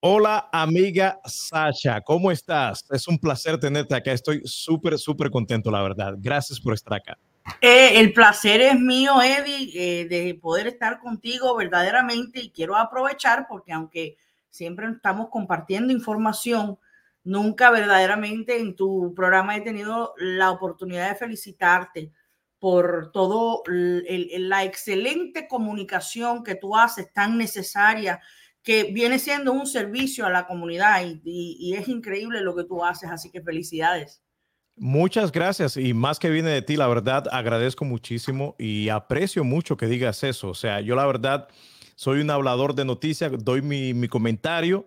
Hola, amiga Sasha, ¿cómo estás? Es un placer tenerte acá. Estoy súper, súper contento, la verdad. Gracias por estar acá. Eh, el placer es mío, Eddie, eh, de poder estar contigo verdaderamente y quiero aprovechar porque aunque siempre estamos compartiendo información, nunca verdaderamente en tu programa he tenido la oportunidad de felicitarte por todo la excelente comunicación que tú haces, tan necesaria que viene siendo un servicio a la comunidad y, es increíble lo que tú haces, así que felicidades. Muchas gracias y más que viene de ti, la verdad agradezco muchísimo y aprecio mucho que digas eso. O sea, yo la verdad soy un hablador de noticias, doy mi, comentario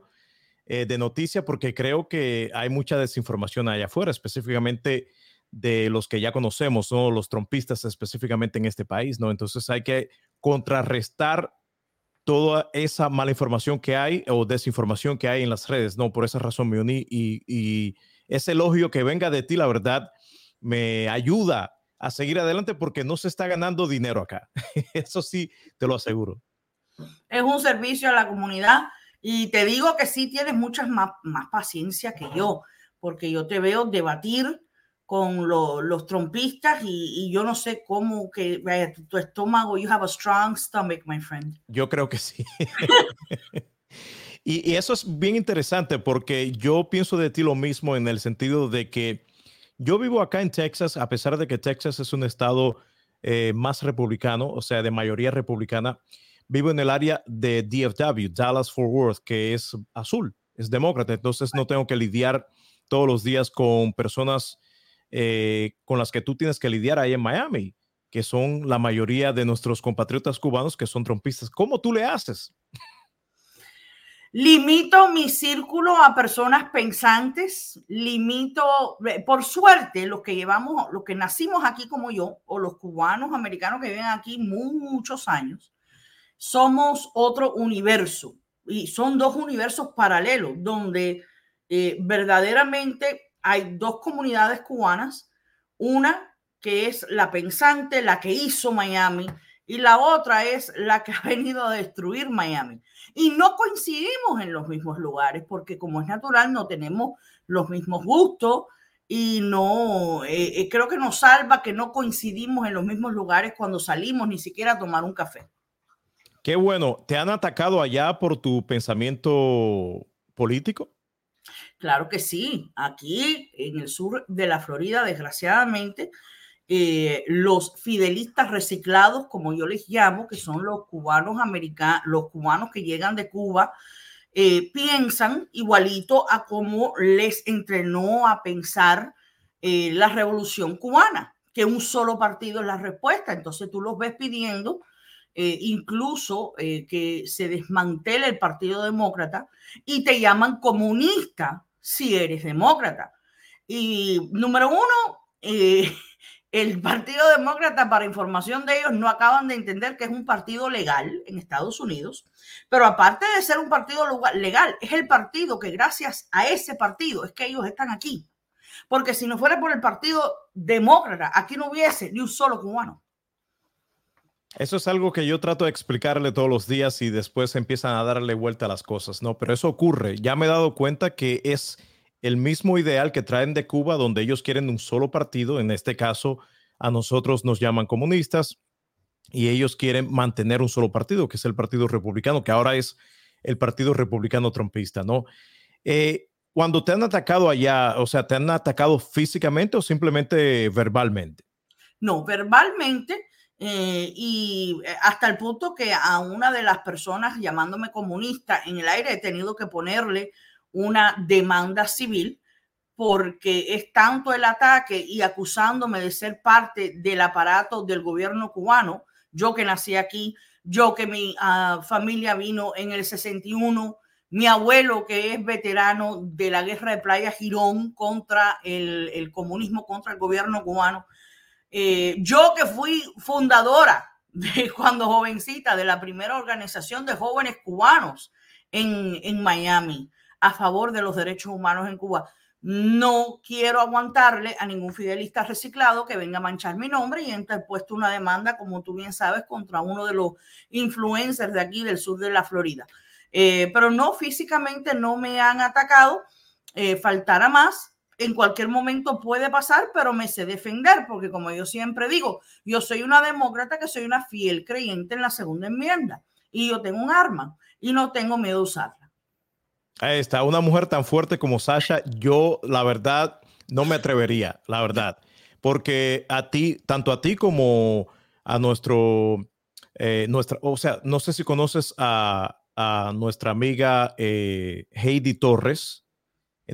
eh, de noticia porque creo que hay mucha desinformación allá afuera, específicamente de los que ya conocemos, ¿no? los trompistas específicamente en este país, ¿no? Entonces hay que contrarrestar toda esa mala información que hay o desinformación que hay en las redes. No, por esa razón me uní y, ese elogio que venga de ti, la verdad, me ayuda a seguir adelante porque no se está ganando dinero acá. Eso sí, te lo aseguro. Es un servicio a la comunidad y te digo que sí tienes mucha más, más paciencia que yo, porque yo te veo debatir con los trompistas y, yo no sé cómo que tu, estómago, you have a strong stomach, my friend. Yo creo que sí. y, eso es bien interesante porque yo pienso de ti lo mismo en el sentido de que yo vivo acá en Texas, a pesar de que Texas es un estado eh, más republicano, o sea, de mayoría republicana, vivo en el área de DFW, Dallas Fort Worth, que es azul, es demócrata, entonces no tengo que lidiar todos los días con personas eh, con las que tú tienes que lidiar ahí en Miami, que son la mayoría de nuestros compatriotas cubanos que son trompistas. ¿Cómo tú le haces? Limito mi círculo a personas pensantes, limito, eh, por suerte, los que llevamos, los que nacimos aquí como yo, o los cubanos americanos que viven aquí muchos años, somos otro universo y son dos universos paralelos donde eh, verdaderamente hay dos comunidades cubanas, una que es la pensante, la que hizo Miami, y la otra es la que ha venido a destruir Miami. Y no coincidimos en los mismos lugares, porque como es natural, no tenemos los mismos gustos y no, eh, eh, creo que nos salva que no coincidimos en los mismos lugares cuando salimos ni siquiera a tomar un café. Qué bueno, ¿te han atacado allá por tu pensamiento político? Claro que sí. Aquí en el sur de la Florida, desgraciadamente, eh, los fidelistas reciclados, como yo les llamo, que son los cubanos americanos, los cubanos que llegan de Cuba, eh, piensan igualito a cómo les entrenó a pensar eh, la revolución cubana, que un solo partido es la respuesta. Entonces tú los ves pidiendo incluso que se desmantele el Partido Demócrata y te llaman comunista si eres demócrata. Y número uno, eh, el Partido Demócrata, para información de ellos, no acaban de entender que es un partido legal en Estados Unidos, pero aparte de ser un partido legal, es el partido que gracias a ese partido es que ellos están aquí. Porque si no fuera por el Partido Demócrata, aquí no hubiese ni un solo cubano. Eso es algo que yo trato de explicarle todos los días y después empiezan a darle vuelta a las cosas, ¿no? Pero eso ocurre. Ya me he dado cuenta que es el mismo ideal que traen de Cuba, donde ellos quieren un solo partido. En este caso, a nosotros nos llaman comunistas y ellos quieren mantener un solo partido, que es el Partido Republicano, que ahora es el Partido Republicano Trumpista, ¿no? Eh, cuando te han atacado allá, o sea, ¿te han atacado físicamente o simplemente verbalmente? No, verbalmente eh, y eh, hasta el punto que a una de las personas llamándome comunista en el aire he tenido que ponerle una demanda civil porque es tanto el ataque y acusándome de ser parte del aparato del gobierno cubano, yo que nací aquí, yo que mi ah, familia vino en el 61, mi abuelo que es veterano de la guerra de Playa Girón contra el, el comunismo, contra el gobierno cubano, eh, yo que fui fundadora de cuando jovencita de la primera organización de jóvenes cubanos en, en Miami a favor de los derechos humanos en Cuba. No quiero aguantarle a ningún fidelista reciclado que venga a manchar mi nombre y he interpuesto una demanda, como tú bien sabes, contra uno de los influencers de aquí del sur de la Florida. Eh, pero no, físicamente no me han atacado. Eh, faltará más. En cualquier momento puede pasar, pero me sé defender, porque como yo siempre digo, yo soy una demócrata que soy una fiel creyente en la segunda enmienda y yo tengo un arma y no tengo miedo usarla. Ahí está, una mujer tan fuerte como Sasha, yo la verdad no me atrevería, la verdad, porque a ti, tanto a ti como a nuestro, eh, nuestra, o sea, no sé si conoces a, a nuestra amiga eh, Heidi Torres,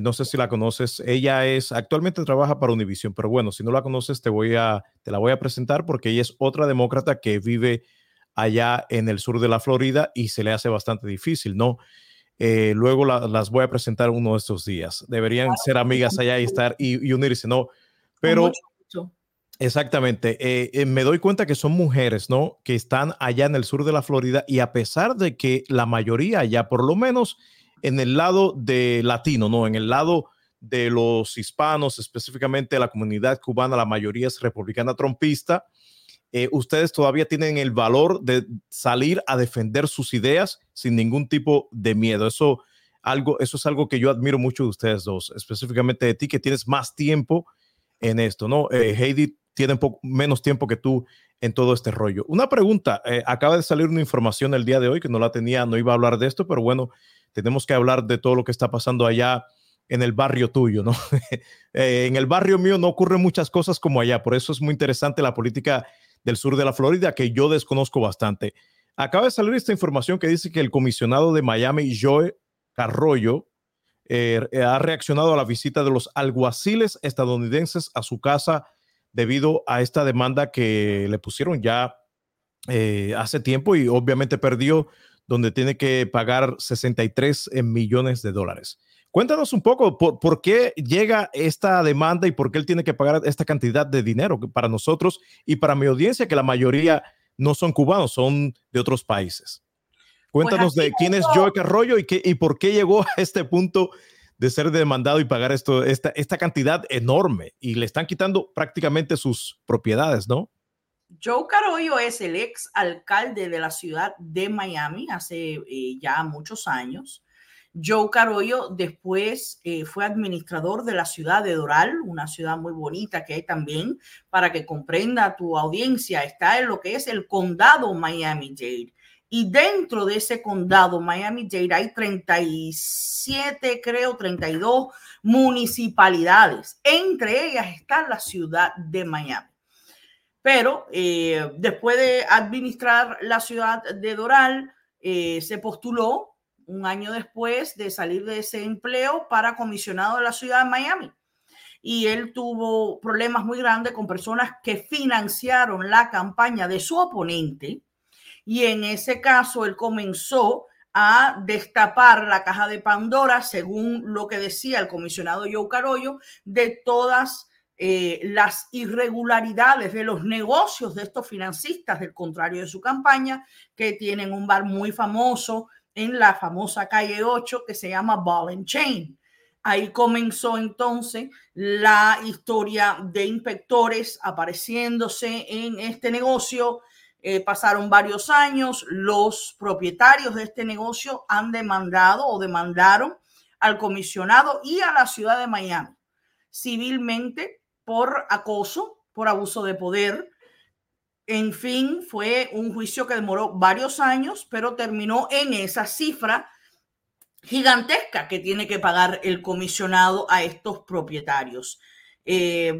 no sé si la conoces. Ella es, actualmente trabaja para Univision, pero bueno, si no la conoces, te voy a, te la voy a presentar porque ella es otra demócrata que vive allá en el sur de la Florida y se le hace bastante difícil, ¿no? Eh, luego las voy a presentar uno de estos días. Deberían ser amigas allá y estar y, unirse, ¿no? Pero exactamente, eh, eh, me doy cuenta que son mujeres, ¿no? Que están allá en el sur de la Florida y a pesar de que la mayoría allá, por lo menos en el lado de latino, ¿no? En el lado de los hispanos, específicamente la comunidad cubana, la mayoría es republicana trompista. Eh, ustedes todavía tienen el valor de salir a defender sus ideas sin ningún tipo de miedo. Eso, algo, eso es algo que yo admiro mucho de ustedes dos, específicamente de ti, que tienes más tiempo en esto, ¿no? Eh, Heidi tiene poco menos tiempo que tú en todo este rollo. Una pregunta, eh, acaba de salir una información el día de hoy que no la tenía, no iba a hablar de esto, pero bueno, tenemos que hablar de todo lo que está pasando allá en el barrio tuyo, ¿no? Eh, en el barrio mío no ocurren muchas cosas como allá, por eso es muy interesante la política del sur de la Florida que yo desconozco bastante. Acaba de salir esta información que dice que el comisionado de Miami, Joe Carroyo, eh, ha reaccionado a la visita de los alguaciles estadounidenses a su casa debido a esta demanda que le pusieron ya eh, hace tiempo y obviamente perdió donde tiene que pagar 63 millones de dólares. Cuéntanos un poco por, qué llega esta demanda y por qué él tiene que pagar esta cantidad de dinero para nosotros y para mi audiencia, que la mayoría no son cubanos, son de otros países. Cuéntanos pues de quién es Joe Carroyo y, qué, y por qué llegó a este punto de ser demandado y pagar esto, esta, esta cantidad enorme y le están quitando prácticamente sus propiedades, ¿no? Joe Carollo es el ex alcalde de la ciudad de Miami hace eh, ya muchos años. Joe Carollo después eh, fue administrador de la ciudad de Doral, una ciudad muy bonita que hay también, para que comprenda tu audiencia, está en lo que es el condado Miami-Dade. Y dentro de ese condado Miami-Dade hay 37, creo, 32 municipalidades. Entre ellas está la ciudad de Miami. Pero eh, después de administrar la ciudad de Doral, eh, se postuló un año después de salir de ese empleo para comisionado de la ciudad de Miami. Y él tuvo problemas muy grandes con personas que financiaron la campaña de su oponente. Y en ese caso, él comenzó a destapar la caja de Pandora, según lo que decía el comisionado Joe Carollo, de todas eh, las irregularidades de los negocios de estos financistas, del contrario de su campaña, que tienen un bar muy famoso en la famosa calle 8 que se llama Ball and Chain. Ahí comenzó entonces la historia de inspectores apareciéndose en este negocio. Eh, pasaron varios años, los propietarios de este negocio han demandado o demandaron al comisionado y a la ciudad de Miami civilmente por acoso, por abuso de poder. En fin, fue un juicio que demoró varios años, pero terminó en esa cifra gigantesca que tiene que pagar el comisionado a estos propietarios. Eh,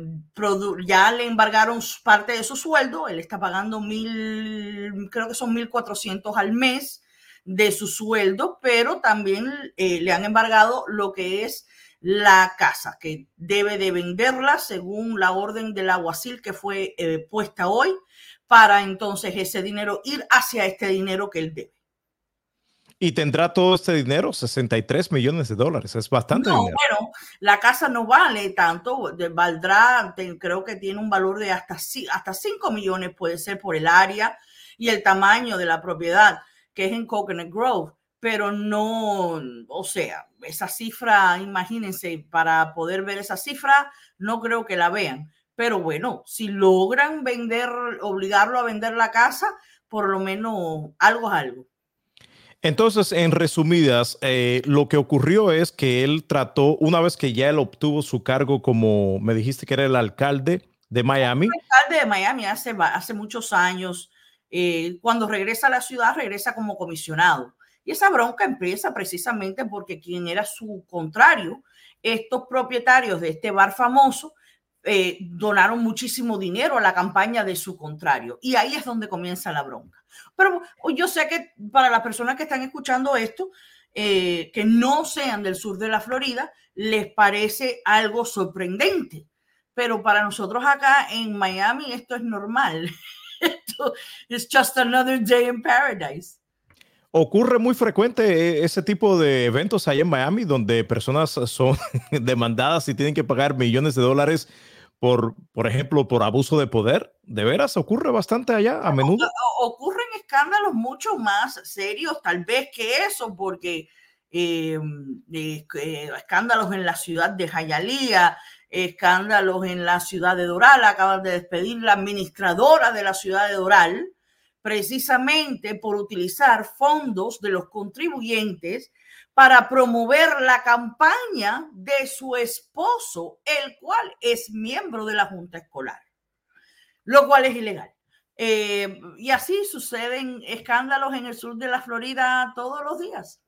ya le embargaron parte de su sueldo, él está pagando mil, creo que son mil cuatrocientos al mes de su sueldo, pero también eh, le han embargado lo que es la casa, que debe de venderla según la orden del aguacil que fue eh, puesta hoy, para entonces ese dinero ir hacia este dinero que él debe. Y tendrá todo este dinero, 63 millones de dólares, es bastante no, dinero. Bueno, la casa no vale tanto, valdrá, creo que tiene un valor de hasta, hasta 5 millones, puede ser por el área y el tamaño de la propiedad, que es en Coconut Grove pero no, o sea, esa cifra, imagínense, para poder ver esa cifra, no creo que la vean. Pero bueno, si logran vender, obligarlo a vender la casa, por lo menos algo es algo. Entonces, en resumidas, eh, lo que ocurrió es que él trató, una vez que ya él obtuvo su cargo como, me dijiste que era el alcalde de Miami. El alcalde de Miami hace, hace muchos años, eh, cuando regresa a la ciudad, regresa como comisionado. Y esa bronca empieza precisamente porque quien era su contrario, estos propietarios de este bar famoso, eh, donaron muchísimo dinero a la campaña de su contrario. Y ahí es donde comienza la bronca. Pero yo sé que para las personas que están escuchando esto, eh, que no sean del sur de la Florida, les parece algo sorprendente. Pero para nosotros acá en Miami esto es normal. esto es just another day in paradise. Ocurre muy frecuente eh, ese tipo de eventos ahí en Miami donde personas son demandadas y tienen que pagar millones de dólares por, por ejemplo, por abuso de poder? ¿De veras ocurre bastante allá a menudo? ocurren escándalos mucho más serios tal vez que eso, porque em, eh, escándalos en la ciudad de Jayalía, escándalos en la ciudad de Doral, acaban de despedir la administradora de la ciudad de Doral, precisamente por utilizar fondos de los contribuyentes para promover la campaña de su esposo, el cual es miembro de la Junta Escolar, lo cual es ilegal. Eh, y así suceden escándalos en el sur de la Florida todos los días.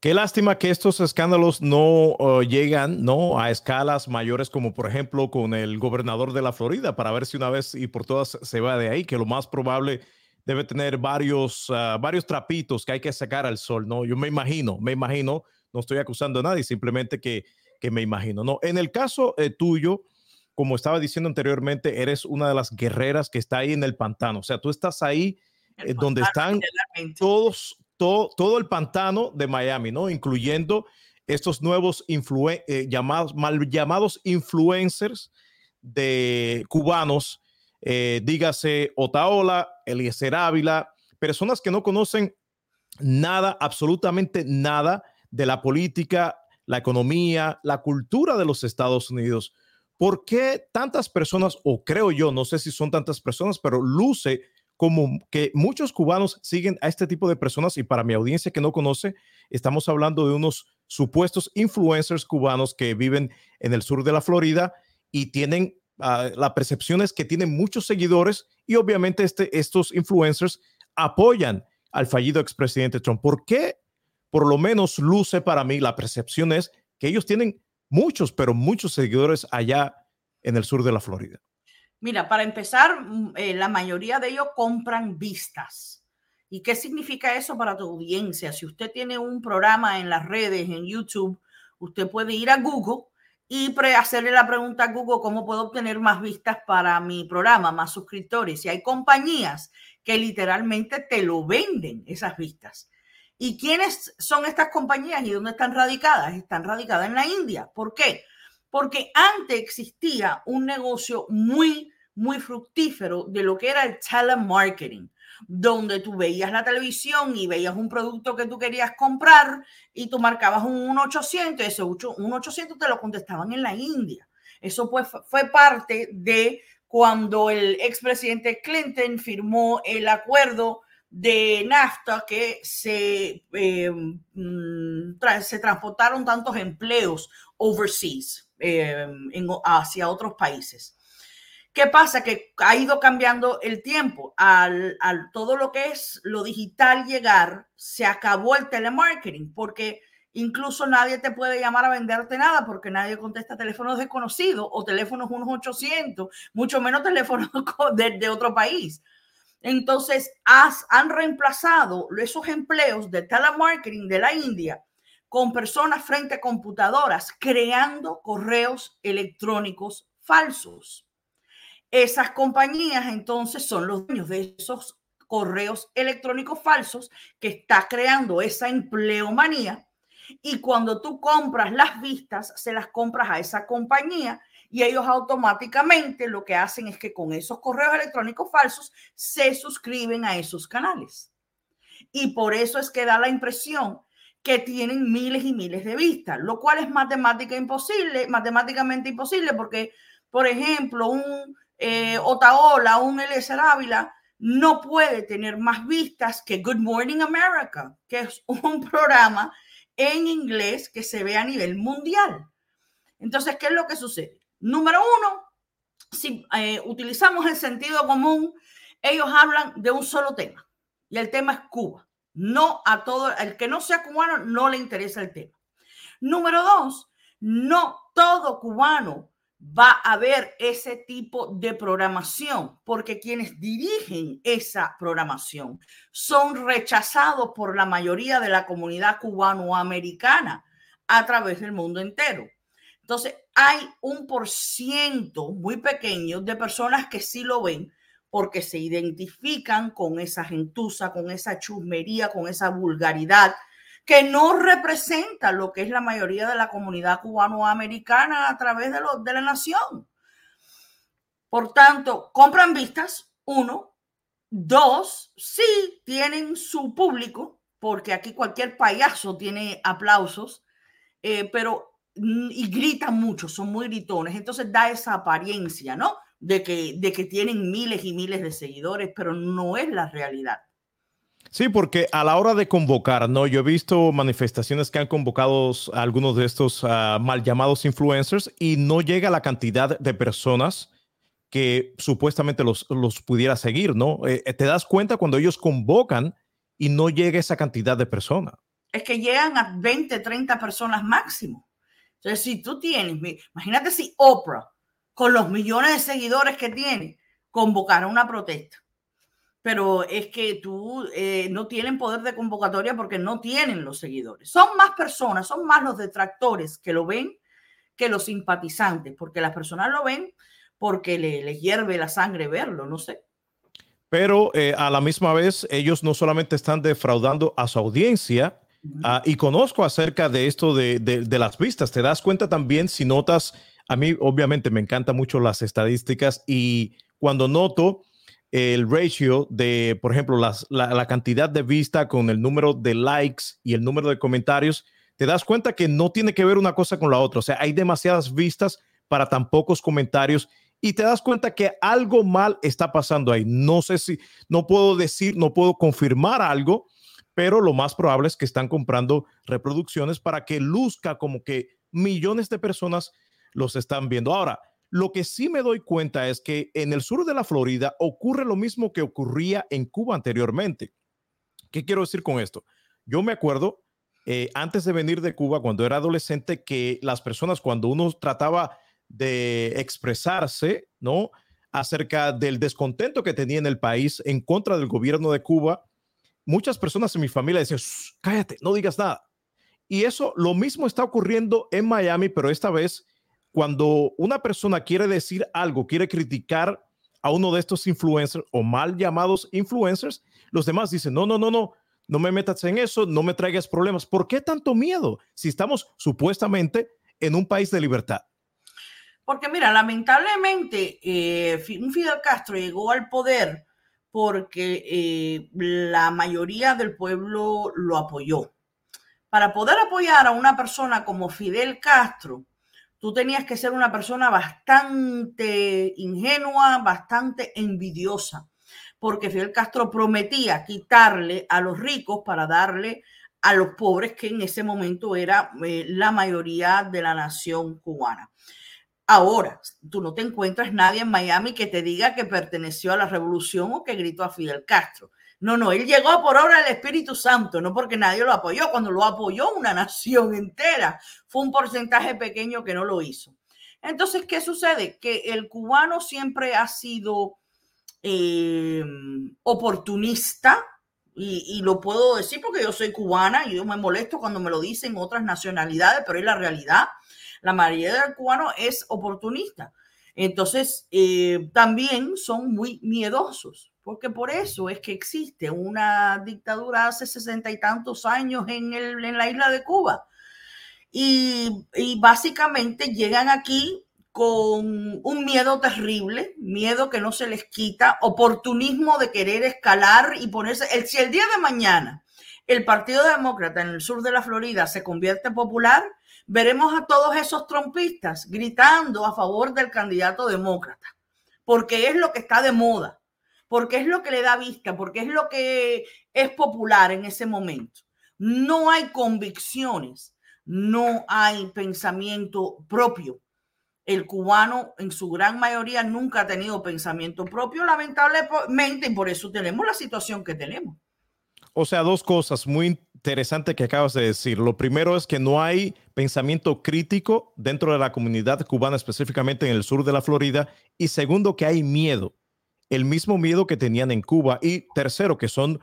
Qué lástima que estos escándalos no uh, llegan ¿no? a escalas mayores como por ejemplo con el gobernador de la Florida para ver si una vez y por todas se va de ahí, que lo más probable debe tener varios, ah, varios trapitos que hay que sacar al sol, ¿no? Yo me imagino, me imagino, no estoy acusando a nadie, simplemente que, que me imagino, ¿no? En el caso eh, tuyo, como estaba diciendo anteriormente, eres una de las guerreras que está ahí en el pantano, o sea, tú estás ahí eh, donde están todos, todo, todo el pantano de Miami, ¿no? Incluyendo estos nuevos eh, llamados, mal llamados influencers de cubanos eh, dígase Otaola, Eliezer Ávila, personas que no conocen nada, absolutamente nada de la política, la economía, la cultura de los Estados Unidos. ¿Por qué tantas personas, o creo yo, no sé si son tantas personas, pero luce como que muchos cubanos siguen a este tipo de personas y para mi audiencia que no conoce, estamos hablando de unos supuestos influencers cubanos que viven en el sur de la Florida y tienen Ah, la percepción es que tienen muchos seguidores y obviamente este, estos influencers apoyan al fallido expresidente Trump. ¿Por qué? Por lo menos luce para mí, la percepción es que ellos tienen muchos, pero muchos seguidores allá en el sur de la Florida. Mira, para empezar, mm, eh, la mayoría de ellos compran vistas. ¿Y qué significa eso para tu audiencia? Si usted tiene un programa en las redes, en YouTube, usted puede ir a Google y hacerle la pregunta a Google cómo puedo obtener más vistas para mi programa, más suscriptores. Y hay compañías que literalmente te lo venden esas vistas. ¿Y quiénes son estas compañías y dónde están radicadas? Están radicadas en la India. ¿Por qué? Porque antes existía un negocio muy, muy fructífero de lo que era el telemarketing donde tú veías la televisión y veías un producto que tú querías comprar y tú marcabas un 800, ese 800 te lo contestaban en la India. Eso pues fue parte de cuando el expresidente Clinton firmó el acuerdo de NAFTA que se, eh, mm, se transportaron tantos empleos overseas eh, hacia otros países. ¿Qué pasa? Que ha ido cambiando el tiempo. Al, todo lo que es lo digital llegar, se acabó el telemarketing, porque incluso nadie te puede llamar a venderte nada porque nadie contesta teléfonos desconocidos o teléfonos unos 800, mucho menos teléfonos de, de otro país. Entonces, han reemplazado esos empleos de telemarketing de la India con personas frente a computadoras creando correos electrónicos falsos. Esas compañías entonces son los dueños de esos correos electrónicos falsos que está creando esa empleomanía. Y cuando tú compras las vistas, se las compras a esa compañía y ellos automáticamente lo que hacen es que con esos correos electrónicos falsos se suscriben a esos canales. Y por eso es que da la impresión que tienen miles y miles de vistas, lo cual es matemática imposible, matemáticamente imposible, porque, por ejemplo, un eh, Otaola, un Eliezer Ávila, no puede tener más vistas que Good Morning America, que es un programa en inglés que se ve a nivel mundial. Entonces, ¿qué es lo que sucede? Número uno, si eh, utilizamos el sentido común, ellos hablan de un solo tema y el tema es Cuba. No a todo, el que no sea cubano no le interesa el tema. Número dos, no todo cubano va a ver ese tipo de programación, porque quienes dirigen esa programación son rechazados por la mayoría de la comunidad cubanoamericana a través del mundo entero. Entonces, hay un por ciento muy pequeño de personas que sí lo ven porque se identifican con esa gentuza, con esa chusmería, con esa vulgaridad que no representa lo que es la mayoría de la comunidad cubanoamericana a través de, la nación. Por tanto, compran vistas, uno. Dos, sí tienen su público, porque aquí cualquier payaso tiene aplausos, eh, pero y gritan mucho, son muy gritones. Entonces da esa apariencia, ¿no? De que, de que tienen miles y miles de seguidores, pero no es la realidad. Sí, porque a la hora de convocar, ¿no? Yo he visto manifestaciones que han convocado a algunos de estos ah, mal llamados influencers y no llega la cantidad de personas que supuestamente los, los pudiera seguir, ¿no? Eh, eh, te das cuenta cuando ellos convocan y no llega esa cantidad de personas. Es que llegan a 20, 30 personas máximo. Entonces, si tú tienes, imagínate si Oprah, con los millones de seguidores que tiene, convocara una protesta pero es que tú eh, no tienen poder de convocatoria porque no tienen los seguidores. Son más personas, son más los detractores que lo ven que los simpatizantes, porque las personas lo ven porque les le hierve la sangre verlo, no sé. Pero eh, a la misma vez, ellos no solamente están defraudando a su audiencia, ah, y conozco acerca de esto de, de las vistas, te das cuenta también si notas, a mí obviamente me encantan mucho las estadísticas y cuando noto el ratio de, por ejemplo, la, cantidad de vista con el número de likes y el número de comentarios, te das cuenta que no tiene que ver una cosa con la otra. O sea, hay demasiadas vistas para tan pocos comentarios y te das cuenta que algo mal está pasando ahí. No sé si, no puedo decir, no puedo confirmar algo, pero lo más probable es que están comprando reproducciones para que luzca como que millones de personas los están viendo. Ahora, lo que sí me doy cuenta es que en el sur de la Florida ocurre lo mismo que ocurría en Cuba anteriormente. ¿Qué quiero decir con esto? Yo me acuerdo eh, antes de venir de Cuba, cuando era adolescente, que las personas, cuando uno trataba de expresarse, ¿no? Acerca del descontento que tenía en el país en contra del gobierno de Cuba, muchas personas en mi familia decían, cállate, no digas nada. Y eso, lo mismo está ocurriendo en Miami, pero esta vez cuando una persona quiere decir algo, quiere criticar a uno de estos influencers o mal llamados influencers, los demás dicen, no, no, no, no, no me metas en eso, no me traigas problemas. ¿Por qué tanto miedo si estamos supuestamente en un país de libertad? Porque mira, lamentablemente eh, Fidel Castro llegó al poder porque eh, la mayoría del pueblo lo apoyó. Para poder apoyar a una persona como Fidel Castro, tú tenías que ser una persona bastante ingenua, bastante envidiosa, porque Fidel Castro prometía quitarle a los ricos para darle a los pobres, que en ese momento era eh, la mayoría de la nación cubana. Ahora, tú no te encuentras nadie en Miami que te diga que perteneció a la revolución o que gritó a Fidel Castro. No, no, él llegó por obra del Espíritu Santo, no porque nadie lo apoyó. Cuando lo apoyó una nación entera, fue un porcentaje pequeño que no lo hizo. Entonces, ¿qué sucede? Que el cubano siempre ha sido eh, oportunista, y, lo puedo decir porque yo soy cubana y yo me molesto cuando me lo dicen otras nacionalidades, pero es la realidad. La mayoría del cubano es oportunista. Entonces, eh, también son muy miedosos porque por eso es que existe una dictadura hace sesenta y tantos años en, el, en la isla de Cuba. Y, básicamente llegan aquí con un miedo terrible, miedo que no se les quita, oportunismo de querer escalar y ponerse, el, si el día de mañana el Partido Demócrata en el sur de la Florida se convierte popular, veremos a todos esos trompistas gritando a favor del candidato demócrata, porque es lo que está de moda porque es lo que le da vista, porque es lo que es popular en ese momento. No hay convicciones, no hay pensamiento propio. El cubano en su gran mayoría nunca ha tenido pensamiento propio, lamentablemente, y por eso tenemos la situación que tenemos. O sea, dos cosas muy interesantes que acabas de decir. Lo primero es que no hay pensamiento crítico dentro de la comunidad cubana, específicamente en el sur de la Florida. Y segundo, que hay miedo, el mismo miedo que tenían en Cuba. Y tercero, que son,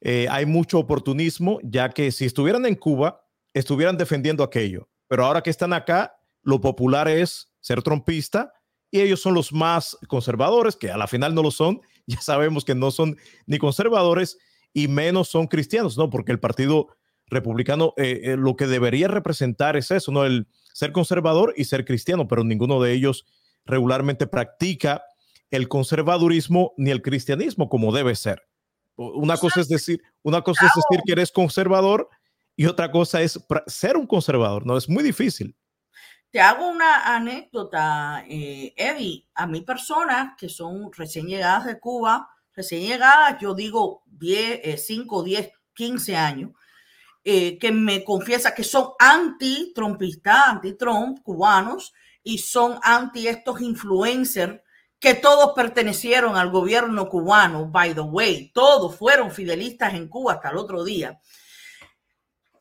eh, hay mucho oportunismo, ya que si estuvieran en Cuba, estuvieran defendiendo aquello. Pero ahora que están acá, lo popular es ser trompista y ellos son los más conservadores, que a la final no lo son. Ya sabemos que no son ni conservadores y menos son cristianos, ¿no? Porque el Partido Republicano eh, eh, lo que debería representar es eso, ¿no? El ser conservador y ser cristiano, pero ninguno de ellos regularmente practica el conservadurismo ni el cristianismo como debe ser. Una cosa es decir, una cosa es decir que eres conservador y otra cosa es ser un conservador, ¿no? Es muy difícil. Te hago una anécdota, eh, Eddie. A mí personas que son recién llegadas de Cuba, recién llegadas, yo digo 10, 5, 10, 15 años, eh, que me confiesa que son anti-trumpistas, anti-Trump, cubanos, y son anti estos influencers que todos pertenecieron al gobierno cubano, by the way, todos fueron fidelistas en Cuba hasta el otro día.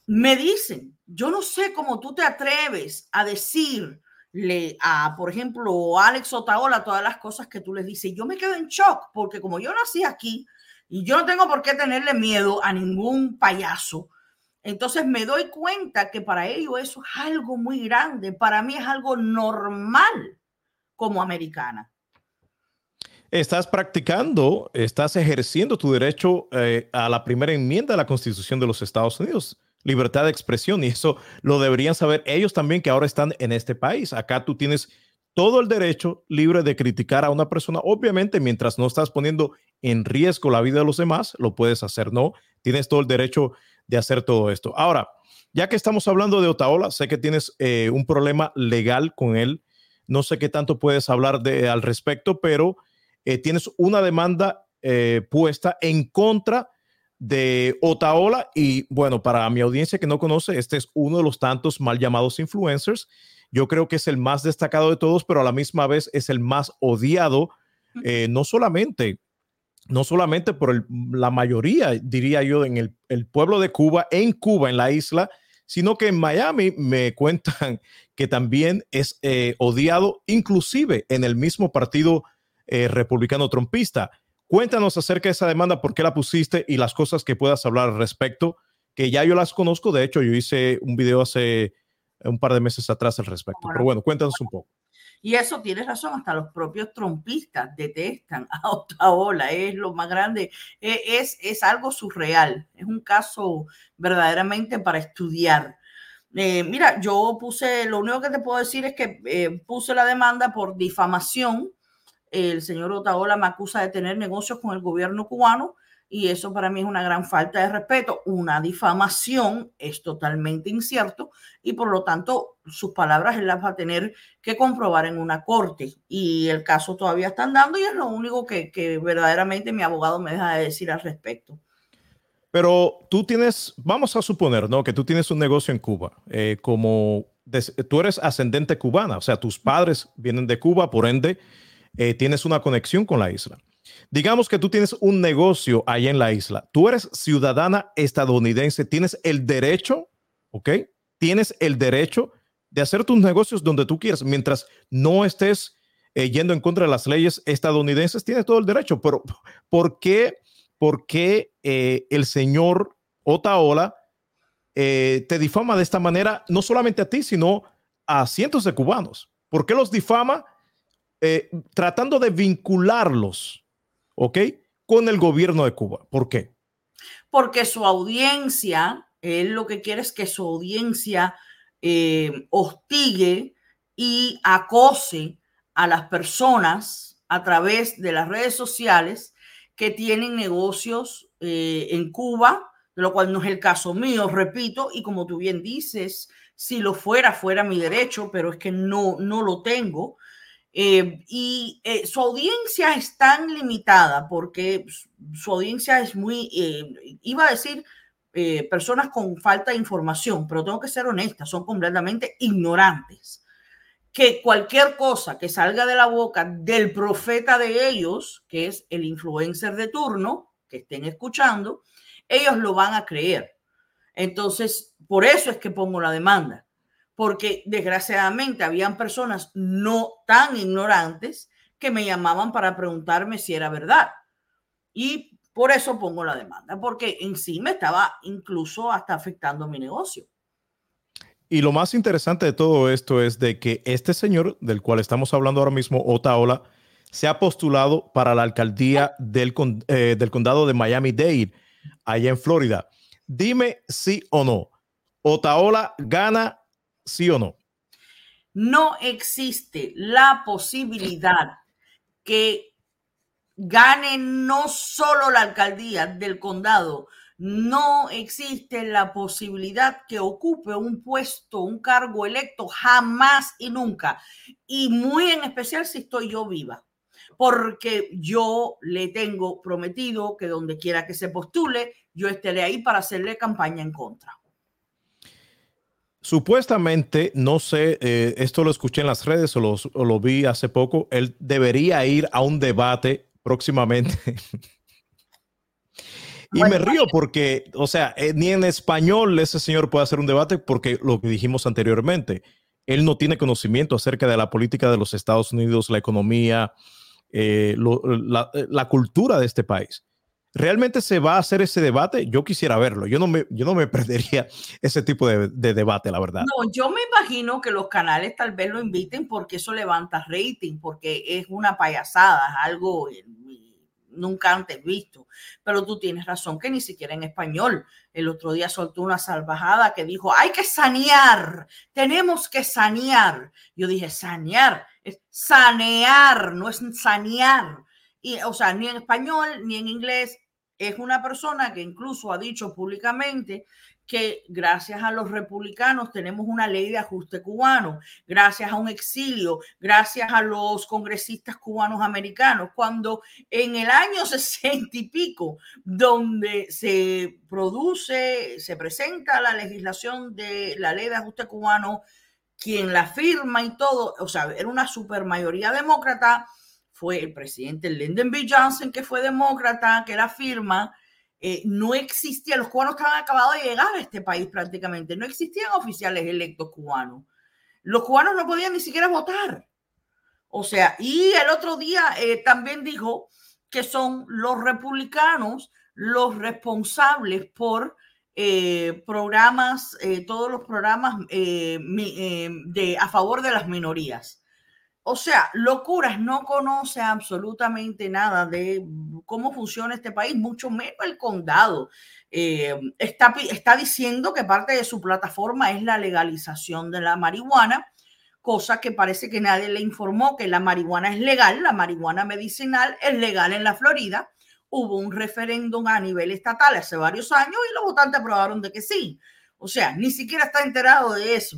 Me dicen, yo no sé cómo tú te atreves a decir le, a, por ejemplo, Alex Otaola, todas las cosas que tú les dices. Yo me quedo en shock porque como yo nací aquí y yo no tengo por qué tenerle miedo a ningún payaso, entonces me doy cuenta que para ellos eso es algo muy grande. Para mí es algo normal como americana. Estás practicando, estás ejerciendo tu derecho eh, a la primera enmienda de la Constitución de los Estados Unidos libertad de expresión y eso lo deberían saber ellos también que ahora están en este país. Acá tú tienes todo el derecho libre de criticar a una persona. Obviamente, mientras no estás poniendo en riesgo la vida de los demás, lo puedes hacer, ¿no? Tienes todo el derecho de hacer todo esto. Ahora, ya que estamos hablando de Otaola, sé que tienes eh, un problema legal con él. No sé qué tanto puedes hablar de, al respecto, pero eh, tienes una demanda eh, puesta en contra de Otaola. Y bueno, para mi audiencia que no conoce, este es uno de los tantos mal llamados influencers. Yo creo que es el más destacado de todos, pero a la misma vez es el más odiado, eh, no solamente, no solamente por la mayoría, diría yo, en el, pueblo de Cuba, en Cuba, en la isla, sino que en Miami me cuentan que también es eh, odiado, inclusive en el mismo partido eh, republicano trompista. Cuéntanos acerca de esa demanda, por qué la pusiste y las cosas que puedas hablar al respecto, que ya yo las conozco. De hecho, yo hice un video hace un par de meses atrás al respecto. Pero bueno, cuéntanos un poco. Y eso tienes razón, hasta los propios trompistas detestan a Otaola, es lo más grande, e, es, es algo surreal, es un caso verdaderamente para estudiar. Eh, mira, yo puse, lo único que te puedo decir es que eh, puse la demanda por difamación el señor Otaola me acusa de tener negocios con el gobierno cubano y eso para mí es una gran falta de respeto. Una difamación es totalmente incierto y por lo tanto sus palabras él las va a tener que comprobar en una corte y el caso todavía está andando y es lo único que, verdaderamente mi abogado me deja de decir al respecto. Pero tú tienes, vamos a suponer, ¿no? Que tú tienes un negocio en Cuba, eh, como tú eres ascendente cubana, o sea, tus padres vienen de Cuba, por ende, eh, tienes una conexión con la isla. Digamos que tú tienes un negocio ahí en la isla. Tú eres ciudadana estadounidense, tienes el derecho, ¿ok? Tienes el derecho de hacer tus negocios donde tú quieras, mientras no estés eh, yendo en contra de las leyes estadounidenses, tienes todo el derecho. Pero ¿por qué, por qué eh, el señor Otaola te difama de esta manera, no solamente a ti, sino a cientos de cubanos? ¿Por qué los difama? Eh, tratando de vincularlos, ¿ok? Con el gobierno de Cuba. ¿Por qué? Porque su audiencia, él lo que quiere es que su audiencia eh, hostigue y acose a las personas a través de las redes sociales que tienen negocios eh, en Cuba, lo cual no es el caso mío, repito, y como tú bien dices, si lo fuera, fuera mi derecho, pero es que no, no lo tengo. Eh, y eh, su audiencia es tan limitada porque su audiencia es muy, eh, iba a decir, personas con falta de información, pero tengo que ser honesta, son completamente ignorantes. Que cualquier cosa que salga de la boca del profeta de ellos, que es el influencer de turno, que estén escuchando, ellos lo van a creer. Entonces, por eso es que pongo la demanda porque desgraciadamente habían personas no tan ignorantes que me llamaban para preguntarme si era verdad. Y por eso pongo la demanda, porque en sí me estaba incluso hasta afectando mi negocio. Y lo más interesante de todo esto es de que este señor del cual estamos hablando ahora mismo, Otaola, se ha postulado para la alcaldía del, eh, del condado de Miami-Dade, allá en Florida. Dime sí o no. Otaola gana ¿Sí o no? No existe la posibilidad que gane no solo la alcaldía del condado, no existe la posibilidad que ocupe un puesto, un cargo electo, jamás y nunca. Y muy en especial si estoy yo viva, porque yo le tengo prometido que donde quiera que se postule, yo estaré ahí para hacerle campaña en contra. Supuestamente, no sé, eh, esto lo escuché en las redes o, lo vi hace poco, él debería ir a un debate próximamente. y me río porque, o sea, eh, ni en español ese señor puede hacer un debate porque lo que dijimos anteriormente, él no tiene conocimiento acerca de la política de los Estados Unidos, la economía, eh, la cultura de este país. ¿Realmente se va a hacer ese debate? Yo quisiera verlo. Yo no me, yo no me perdería ese tipo de, debate, la verdad. No, yo me imagino que los canales tal vez lo inviten porque eso levanta rating, porque es una payasada, algo eh, nunca antes visto. Pero tú tienes razón que ni siquiera en español. El otro día soltó una salvajada que dijo, hay que sanear, tenemos que sanear. Yo dije, sanear, sanear, no es sanear. Y, o sea, ni en español ni en inglés, es una persona que incluso ha dicho públicamente que gracias a los republicanos tenemos una ley de ajuste cubano, gracias a un exilio, gracias a los congresistas cubanos americanos, cuando en el año sesenta y pico, donde se produce, se presenta la legislación de la ley de ajuste cubano, quien la firma y todo, o sea, era una supermayoría demócrata, fue el presidente Lyndon B. Johnson, que fue demócrata, que era firma, eh, no existía, los cubanos estaban acabados de llegar a este país prácticamente, no existían oficiales electos cubanos. Los cubanos no podían ni siquiera votar. O sea, y el otro día eh, también dijo que son los republicanos los responsables por eh, programas, todos los programas de, a favor de las minorías. O sea, locuras, no conoce absolutamente nada de cómo funciona este país, mucho menos el condado. Eh, está, está diciendo que parte de su plataforma es la legalización de la marihuana, cosa que parece que nadie le informó que la marihuana es legal, la marihuana medicinal es legal en la Florida. Hubo un referéndum a nivel estatal hace varios años y los votantes aprobaron de que sí. O sea, ni siquiera está enterado de eso.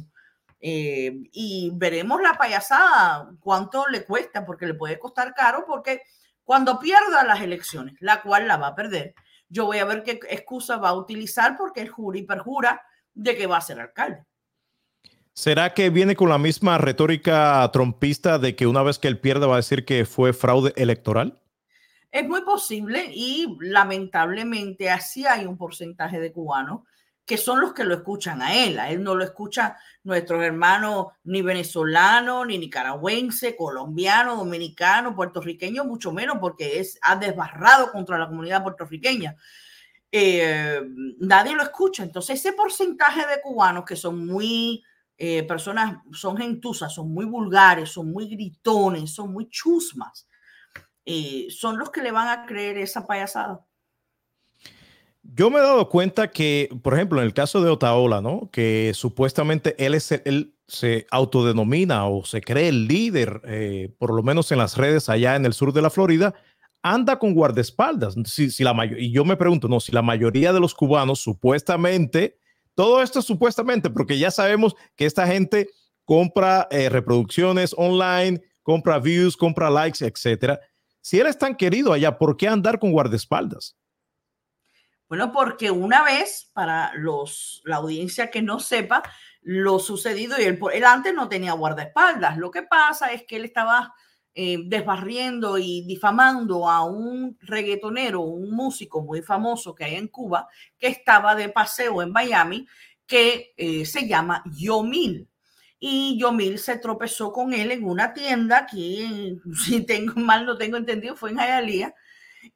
Eh, y veremos la payasada, cuánto le cuesta, porque le puede costar caro, porque cuando pierda las elecciones, la cual la va a perder, yo voy a ver qué excusa va a utilizar porque el jura y perjura de que va a ser alcalde. ¿Será que viene con la misma retórica trompista de que una vez que él pierda va a decir que fue fraude electoral? Es muy posible y lamentablemente así hay un porcentaje de cubanos que son los que lo escuchan a él. A él no lo escucha nuestros hermanos ni venezolano, ni nicaragüense, colombiano, dominicano, puertorriqueño, mucho menos porque es, ha desbarrado contra la comunidad puertorriqueña. Eh, nadie lo escucha. Entonces, ese porcentaje de cubanos que son muy eh, personas, son gentusas, son muy vulgares, son muy gritones, son muy chusmas, eh, son los que le van a creer esa payasada. Yo me he dado cuenta que, por ejemplo, en el caso de Otaola, ¿no? Que supuestamente él, es, él se autodenomina o se cree el líder, eh, por lo menos en las redes allá en el sur de la Florida, anda con guardaespaldas. Si, si la y yo me pregunto, no, si la mayoría de los cubanos supuestamente, todo esto supuestamente, porque ya sabemos que esta gente compra eh, reproducciones online, compra views, compra likes, etcétera. Si él es tan querido allá, ¿por qué andar con guardaespaldas? Bueno, porque una vez, para los, la audiencia que no sepa, lo sucedido, y él, él antes no tenía guardaespaldas. Lo que pasa es que él estaba eh, desbarriendo y difamando a un reggaetonero, un músico muy famoso que hay en Cuba, que estaba de paseo en Miami, que eh, se llama Yomil. Y Yomil se tropezó con él en una tienda que, si tengo mal no tengo entendido, fue en Hialeah.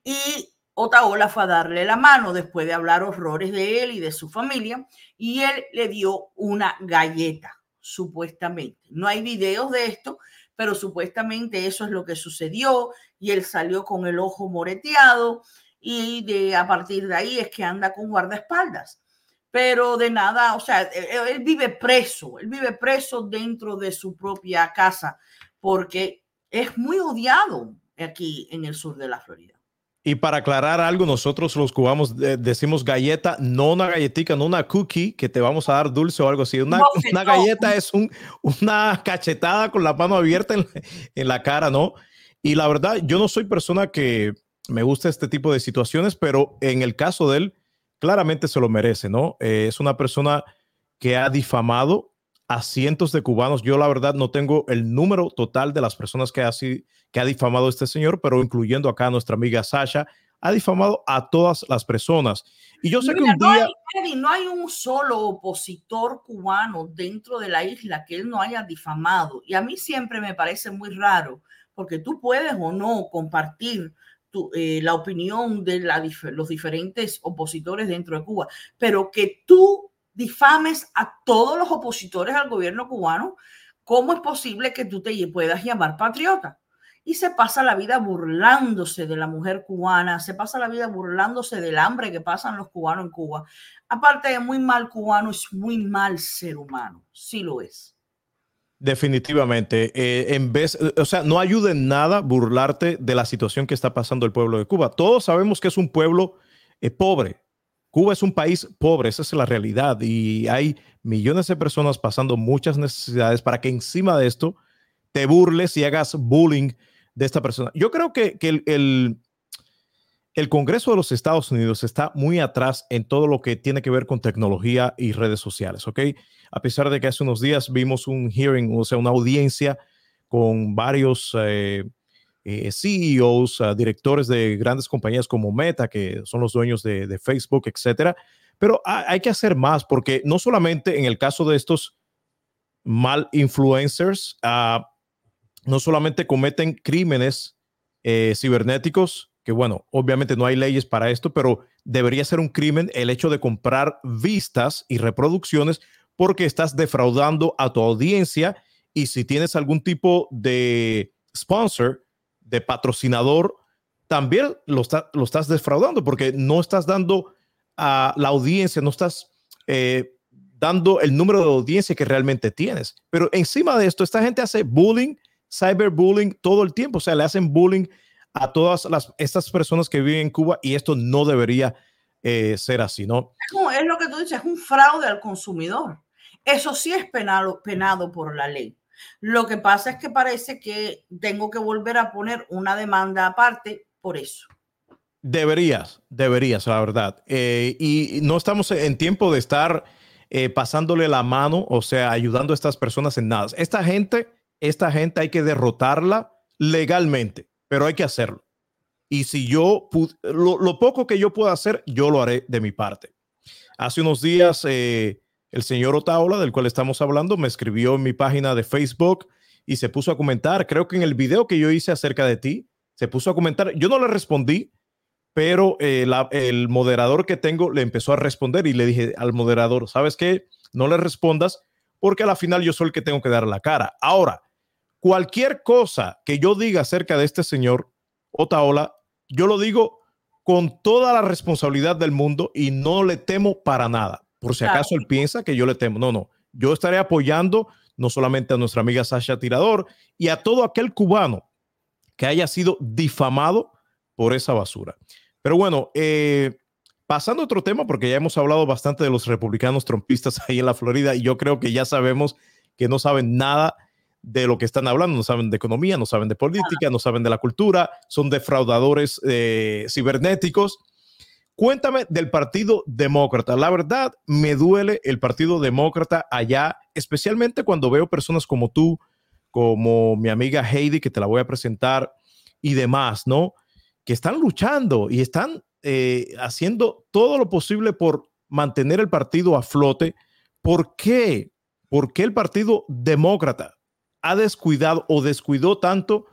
Y Otaola fue a darle la mano después de hablar horrores de él y de su familia. Y él le dio una galleta, supuestamente. No hay videos de esto, pero supuestamente eso es lo que sucedió y él salió con el ojo moreteado y de, a partir de ahí es que anda con guardaespaldas. Pero de nada, o sea, él, él vive preso, él vive preso dentro de su propia casa porque es muy odiado aquí en el sur de la Florida. Y para aclarar algo, nosotros los cubanos decimos galleta, no una galletita, no una cookie que te vamos a dar dulce o algo así. Una, una galleta es un, una cachetada con la mano abierta en, en, la cara, ¿no? Y la verdad, yo no soy persona que me gusta este tipo de situaciones, pero en el caso de él, claramente se lo merece, ¿no? Eh, es una persona que ha difamado a cientos de cubanos. Yo la verdad no tengo el número total de las personas que ha, que ha difamado este señor, pero incluyendo acá a nuestra amiga Sasha, ha difamado a todas las personas. Y yo sé que un día... No hay, no hay un solo opositor cubano dentro de la isla que él no haya difamado. Y a mí siempre me parece muy raro, porque tú puedes o no compartir tu, eh, la opinión de la, los diferentes opositores dentro de Cuba, pero que tú difames a todos los opositores al gobierno cubano, ¿cómo es posible que tú te puedas llamar patriota? Y se pasa la vida burlándose de la mujer cubana, se pasa la vida burlándose del hambre que pasan los cubanos en Cuba. Aparte de muy mal cubano, es muy mal ser humano, sí lo es. Definitivamente. Eh, en vez, o sea, no ayuda en nada burlarte de la situación que está pasando el pueblo de Cuba. Todos sabemos que es un pueblo eh, pobre, Cuba es un país pobre, esa es la realidad, y hay millones de personas pasando muchas necesidades para que encima de esto te burles y hagas bullying de esta persona. Yo creo que, el, el, Congreso de los Estados Unidos está muy atrás en todo lo que tiene que ver con tecnología y redes sociales, ¿ok? A pesar de que hace unos días vimos un hearing, o sea, una audiencia con varios... Eh, eh, CEOs, uh, directores de grandes compañías como Meta, que son los dueños de, Facebook, etcétera. Pero hay, que hacer más porque no solamente en el caso de estos mal influencers, uh, no solamente cometen crímenes eh, cibernéticos, que bueno, obviamente no hay leyes para esto, pero debería ser un crimen el hecho de comprar vistas y reproducciones porque estás defraudando a tu audiencia y si tienes algún tipo de sponsor, de patrocinador, también lo, estás defraudando porque no estás dando a la audiencia, no estás eh, dando el número de audiencia que realmente tienes. Pero encima de esto, esta gente hace bullying, cyberbullying todo el tiempo, o sea, le hacen bullying a todas las, estas personas que viven en Cuba y esto no debería eh, ser así, ¿no? Es lo que tú dices, es un fraude al consumidor. Eso sí es penado, penado por la ley. Lo que pasa es que parece que tengo que volver a poner una demanda aparte por eso. Deberías, deberías, la verdad. Eh, y no estamos en tiempo de estar eh, pasándole la mano, o sea, ayudando a estas personas en nada. Esta gente, esta gente hay que derrotarla legalmente, pero hay que hacerlo. Y si yo, lo, lo poco que yo pueda hacer, yo lo haré de mi parte. Hace unos días, eh, el señor Otaola, del cual estamos hablando, me escribió en mi página de Facebook y se puso a comentar, creo que en el video que yo hice acerca de ti, se puso a comentar, yo no le respondí, pero eh, el moderador que tengo le empezó a responder y le dije al moderador, ¿sabes qué? No le respondas porque a la final yo soy el que tengo que dar la cara. Ahora, cualquier cosa que yo diga acerca de este señor Otaola, yo lo digo con toda la responsabilidad del mundo y no le temo para nada por si acaso él piensa que yo le temo. No, no, yo estaré apoyando no solamente a nuestra amiga Sasha Tirador y a todo aquel cubano que haya sido difamado por esa basura. Pero bueno, eh, pasando a otro tema, porque ya hemos hablado bastante de los republicanos trompistas ahí en la Florida y yo creo que ya sabemos que no saben nada de lo que están hablando, no saben de economía, no saben de política, no saben de la cultura, son defraudadores eh, cibernéticos. Cuéntame del Partido Demócrata. La verdad, me duele el Partido Demócrata allá, especialmente cuando veo personas como tú, como mi amiga Heidi, que te la voy a presentar, y demás, ¿no? Que están luchando y están eh, haciendo todo lo posible por mantener el partido a flote. ¿Por qué? ¿Por qué el Partido Demócrata ha descuidado o descuidó tanto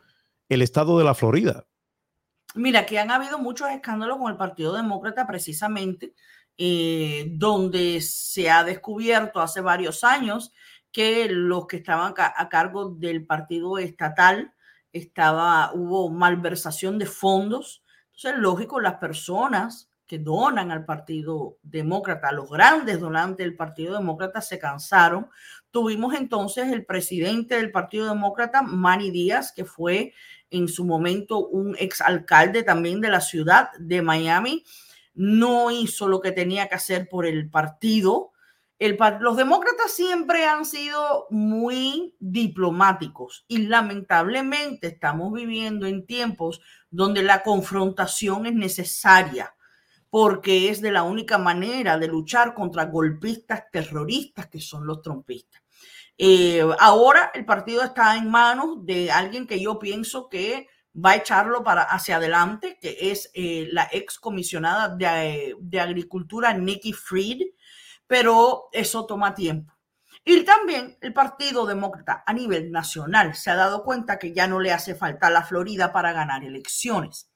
el estado de la Florida? Mira, que han habido muchos escándalos con el Partido Demócrata precisamente, eh, donde se ha descubierto hace varios años que los que estaban a cargo del partido estatal estaba, hubo malversación de fondos. Entonces, lógico, las personas que donan al Partido Demócrata, los grandes donantes del Partido Demócrata se cansaron. Tuvimos entonces el presidente del Partido Demócrata, Manny Díaz, que fue en su momento un exalcalde también de la ciudad de Miami, no hizo lo que tenía que hacer por el partido. Los demócratas siempre han sido muy diplomáticos y lamentablemente estamos viviendo en tiempos donde la confrontación es necesaria porque es de la única manera de luchar contra golpistas terroristas que son los trompistas. Eh, ahora el partido está en manos de alguien que yo pienso que va a echarlo para hacia adelante, que es eh, la ex comisionada de, de Agricultura, Nikki Fried, pero eso toma tiempo. Y también el Partido Demócrata a nivel nacional se ha dado cuenta que ya no le hace falta la Florida para ganar elecciones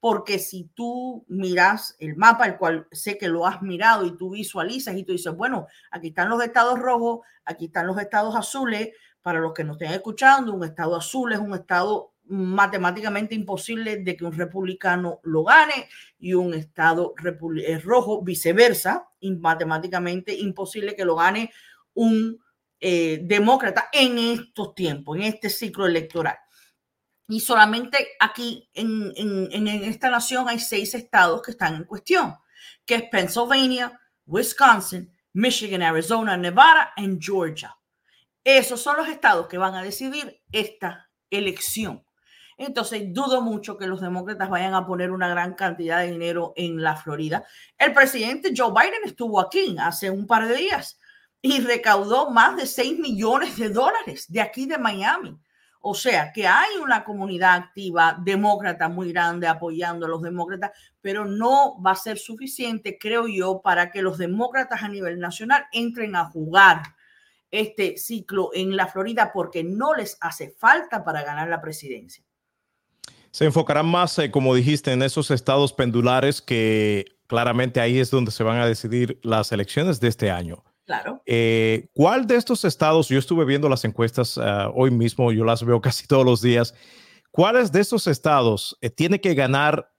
porque si tú miras el mapa, el cual sé que lo has mirado y tú visualizas y tú dices, bueno, aquí están los estados rojos, aquí están los estados azules, para los que nos estén escuchando, un estado azul es un estado matemáticamente imposible de que un republicano lo gane y un estado eh, rojo viceversa, matemáticamente imposible que lo gane un eh, demócrata en estos tiempos, en este ciclo electoral. Y solamente aquí en, en, en, esta nación hay seis estados que están en cuestión, que es Pennsylvania, Wisconsin, Michigan, Arizona, Nevada y Georgia. Esos son los estados que van a decidir esta elección. Entonces, dudo mucho que los demócratas vayan a poner una gran cantidad de dinero en la Florida. El presidente Joe Biden estuvo aquí hace un par de días y recaudó más de 6 millones de dólares de aquí de Miami o sea, que hay una comunidad activa demócrata muy grande apoyando a los demócratas, pero no va a ser suficiente, creo yo, para que los demócratas a nivel nacional entren a jugar este ciclo en la Florida porque no les hace falta para ganar la presidencia. Se enfocarán más, eh, como dijiste, en esos estados pendulares que claramente ahí es donde se van a decidir las elecciones de este año. Claro. Eh, ¿Cuál de estos estados, yo estuve viendo las encuestas ah, hoy mismo, yo las veo casi todos los días, ¿cuáles de estos estados eh, tiene que ganar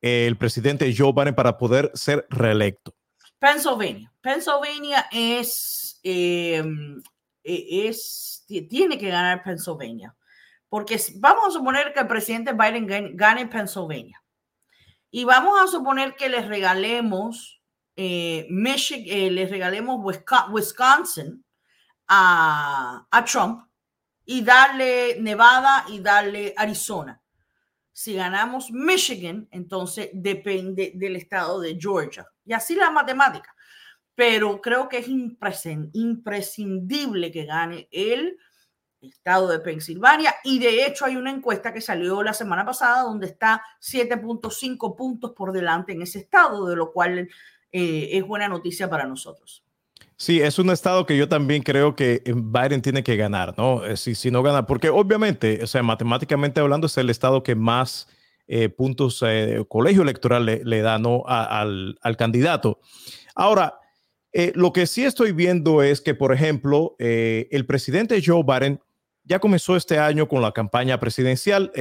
el presidente Joe Biden para poder ser reelecto? Pennsylvania. Pennsylvania es, em, e, es, tiene que ganar Pennsylvania, porque vamos a suponer que el presidente Biden gane, gane Pennsylvania y vamos a suponer que les regalemos eh, Michigan, eh, les regalemos Wisconsin a, a Trump y darle Nevada y darle Arizona. Si ganamos Michigan, entonces depende del estado de Georgia. Y así la matemática. Pero creo que es imprescindible que gane el estado de Pensilvania. Y de hecho hay una encuesta que salió la semana pasada donde está 7.5 puntos por delante en ese estado, de lo cual eh, es buena noticia para nosotros. Sí, es un estado que yo también creo que eh, Biden tiene que ganar, ¿no? Eh, si, si no gana, porque obviamente, o sea, matemáticamente hablando, es el estado que más puntos colegio electoral le, da, ¿no? al, al, candidato. Ahora, lo que sí estoy viendo es que, por ejemplo, el presidente Joe Biden ya comenzó este año con la campaña presidencial,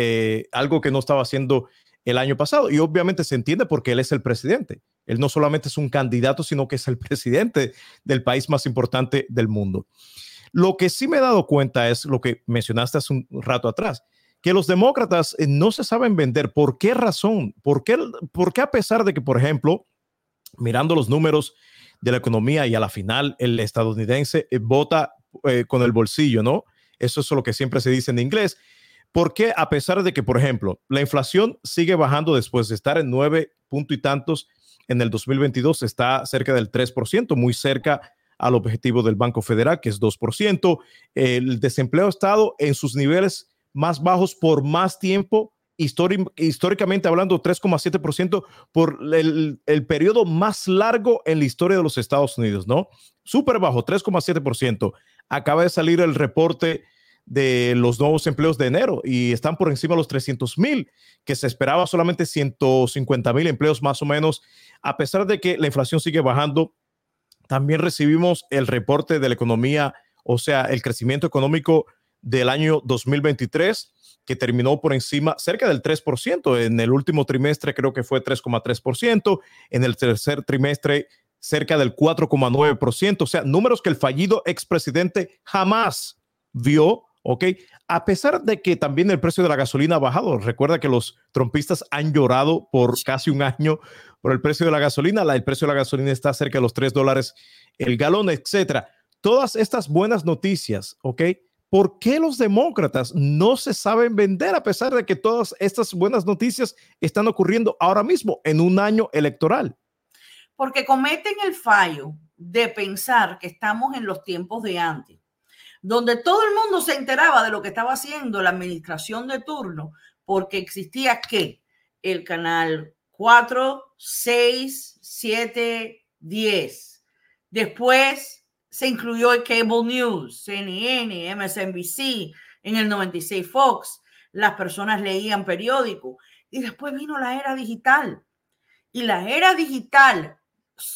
algo que no estaba haciendo el año pasado. Y obviamente se entiende porque él es el presidente. Él no solamente es un candidato, sino que es el presidente del país más importante del mundo. Lo que sí me he dado cuenta es lo que mencionaste hace un rato atrás, que los demócratas eh, no se saben vender. ¿Por qué razón? ¿Por qué, por qué a pesar de que, por ejemplo, mirando los números de la economía y a la final el estadounidense eh, vota eh, con el bolsillo, ¿no? Eso es lo que siempre se dice en inglés. Porque a pesar de que, por ejemplo, la inflación sigue bajando después de estar en nueve punto y tantos en el 2022, está cerca del 3%, muy cerca al objetivo del Banco Federal, que es 2%. El desempleo ha estado en sus niveles más bajos por más tiempo, históricamente hablando, 3,7% por el, el, periodo más largo en la historia de los Estados Unidos, ¿no? Súper bajo, 3,7%. Acaba de salir el reporte de los nuevos empleos de enero y están por encima de los 300 mil, que se esperaba solamente 150 mil empleos más o menos, a pesar de que la inflación sigue bajando. También recibimos el reporte de la economía, o sea, el crecimiento económico del año 2023, que terminó por encima cerca del 3%. En el último trimestre creo que fue 3,3%, en el tercer trimestre cerca del 4,9%, o sea, números que el fallido expresidente jamás vio ¿ok? A pesar de que también el precio de la gasolina ha bajado, recuerda que los trompistas han llorado por casi un año por el precio de la gasolina, el precio de la gasolina está cerca de los 3 dólares el galón, etcétera. Todas estas buenas noticias, ¿ok? ¿Por qué los demócratas no se saben vender a pesar de que todas estas buenas noticias están ocurriendo ahora mismo en un año electoral? Porque cometen el fallo de pensar que estamos en los tiempos de antes donde todo el mundo se enteraba de lo que estaba haciendo la administración de turno, porque existía que el canal 4, 6, 7, 10. Después se incluyó el Cable News, CNN, MSNBC, en el 96 Fox. Las personas leían periódicos y después vino la era digital. Y la era digital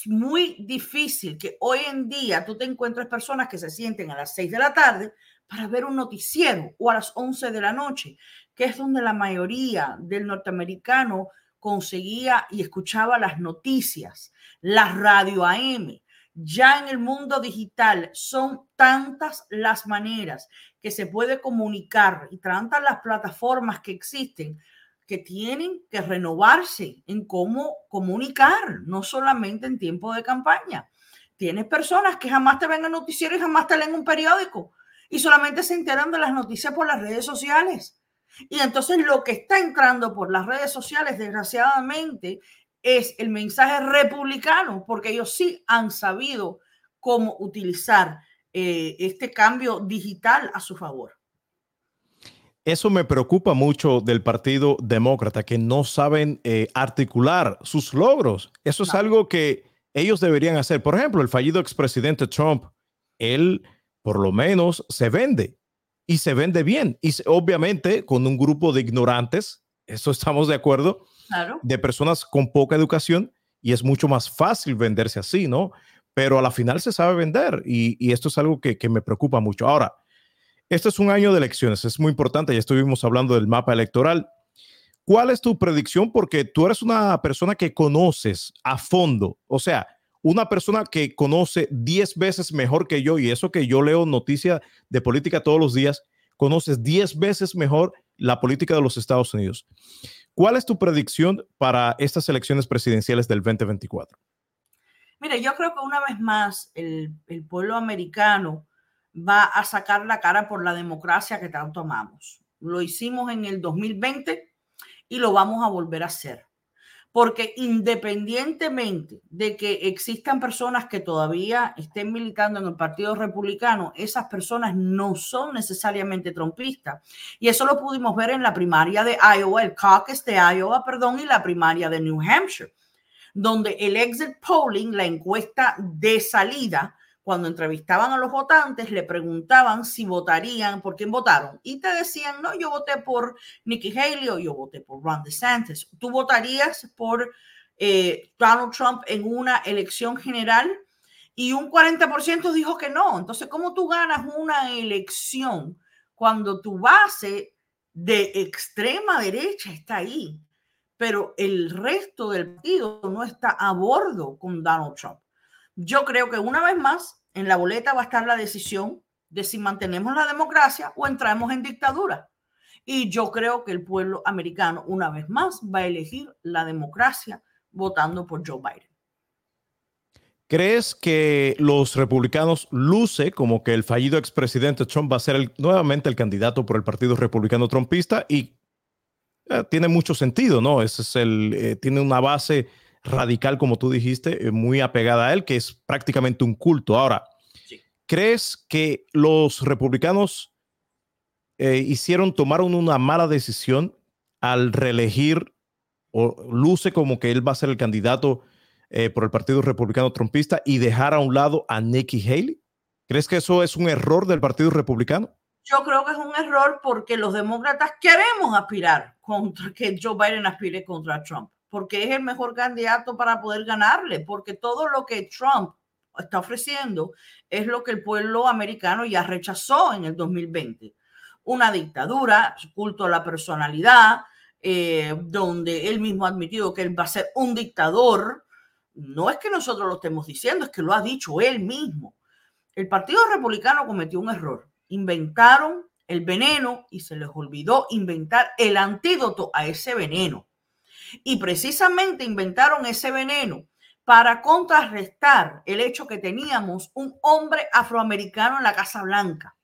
muy difícil que hoy en día tú te encuentres personas que se sienten a las 6 de la tarde para ver un noticiero o a las 11 de la noche, que es donde la mayoría del norteamericano conseguía y escuchaba las noticias, la radio AM. Ya en el mundo digital son tantas las maneras que se puede comunicar y tantas las plataformas que existen que tienen que renovarse en cómo comunicar, no solamente en tiempo de campaña. Tienes personas que jamás te ven en noticiero y jamás te leen un periódico y solamente se enteran de las noticias por las redes sociales. Y entonces lo que está entrando por las redes sociales, desgraciadamente, es el mensaje republicano, porque ellos sí han sabido cómo utilizar eh, este cambio digital a su favor. Eso me preocupa mucho del Partido Demócrata, que no saben eh, articular sus logros. Eso es algo que ellos deberían hacer. Por ejemplo, el fallido expresidente Trump, él por lo menos se vende y se vende bien. Y obviamente con un grupo de ignorantes, eso estamos de acuerdo, de personas con poca educación y es mucho más fácil venderse así, ¿no? Pero a la final se sabe vender y, esto es algo que, que me preocupa mucho. Ahora, este es un año de elecciones, es muy importante, ya estuvimos hablando del mapa electoral. ¿Cuál es tu predicción? Porque tú eres una persona que conoces a fondo, o sea, una persona que conoce 10 veces mejor que yo, y eso que yo leo noticias de política todos los días, conoces 10 veces mejor la política de los Estados Unidos. ¿Cuál es tu predicción para estas elecciones presidenciales del 2024? Mire, yo creo que una vez más el, el pueblo americano va a sacar la cara por la democracia que tanto amamos. Lo hicimos en el 2020 y lo vamos a volver a hacer. Porque independientemente de que existan personas que todavía estén militando en el Partido Republicano, esas personas no son necesariamente trompistas. Y eso lo pudimos ver en la primaria de Iowa, el caucus de Iowa, perdón, y la primaria de New Hampshire, donde el exit polling, la encuesta de salida, cuando entrevistaban a los votantes, le preguntaban si votarían, por quién votaron. Y te decían, no, yo voté por Nikki Haley o yo voté por Ron DeSantis. ¿Tú votarías por eh, Donald Trump en una elección general? Y un 40% dijo que no. Entonces, ¿cómo tú ganas una elección cuando tu base de extrema derecha está ahí? Pero el resto del partido no está a bordo con Donald Trump. Yo creo que una vez más en la boleta va a estar la decisión de si mantenemos la democracia o entramos en dictadura. Y yo creo que el pueblo americano, una vez más, va a elegir la democracia votando por Joe Biden. ¿Crees que los republicanos luce como que el fallido expresidente Trump va a ser nuevamente el candidato por el Partido Republicano Trumpista? Y eh, tiene mucho sentido, ¿no? Ese es el, eh, tiene una base radical, como tú dijiste, eh, muy apegada a él, que es prácticamente un culto. Ahora, ¿crees que los republicanos hicieron, tomaron una mala decisión al reelegir o luce como que él va a ser el candidato? Eh, por el Partido Republicano Trumpista y dejar a un lado a Nikki Haley? ¿Crees que eso es un error del Partido Republicano? Yo creo que es un error porque los demócratas queremos aspirar contra que Joe Biden aspire contra Trump, porque es el mejor candidato para poder ganarle, porque todo lo que Trump está ofreciendo es lo que el pueblo americano ya rechazó en el 2020. Una dictadura, culto a la personalidad, eh, donde él mismo ha admitido que él va a ser un dictador, no es que nosotros lo estemos diciendo, es que lo ha dicho él mismo. El Partido Republicano cometió un error. Inventaron el veneno y se les olvidó inventar el antídoto a ese veneno. Y precisamente inventaron ese veneno para contrarrestar el hecho que teníamos un hombre afroamericano en la Casa Blanca.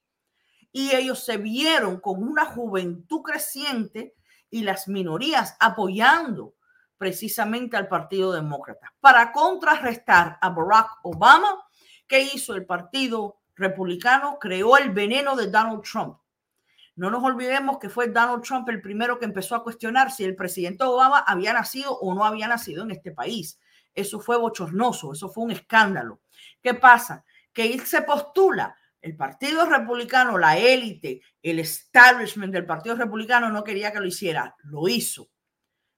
Y ellos se vieron con una juventud creciente y las minorías apoyando precisamente al Partido Demócrata para contrarrestar a Barack Obama. ¿Qué hizo el Partido Republicano? Creó el veneno de Donald Trump. No nos olvidemos que fue Donald Trump el primero que empezó a cuestionar si el presidente Obama había nacido o no había nacido en este país. Eso fue bochornoso, eso fue un escándalo. ¿Qué pasa? Que él se postula el Partido Republicano, la élite, el establishment del Partido Republicano no quería que lo hiciera, lo hizo.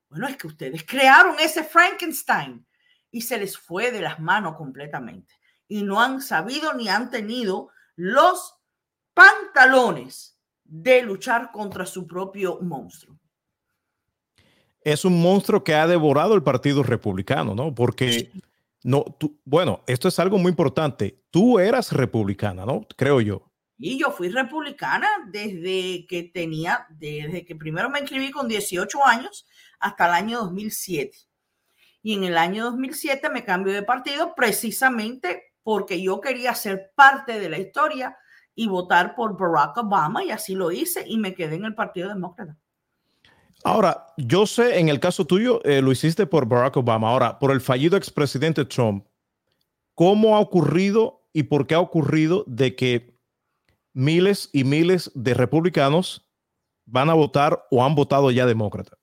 Bueno, es que ustedes crearon ese Frankenstein y se les fue de las manos completamente. Y no han sabido ni han tenido los pantalones de luchar contra su propio monstruo. Es un monstruo que ha devorado el Partido Republicano, ¿no? Porque, no, tú, bueno, esto es algo muy importante. Tú eras republicana, ¿no? Creo yo. Y yo fui republicana desde que tenía, desde que primero me inscribí con 18 años hasta el año 2007. Y en el año 2007 me cambio de partido precisamente porque yo quería ser parte de la historia y votar por Barack Obama y así lo hice y me quedé en el Partido Demócrata. Ahora, yo sé, en el caso tuyo, eh, lo hiciste por Barack Obama. Ahora, por el fallido expresidente Trump, ¿cómo ha ocurrido y por qué ha ocurrido de que miles y miles de republicanos van a votar o han votado ya demócrata?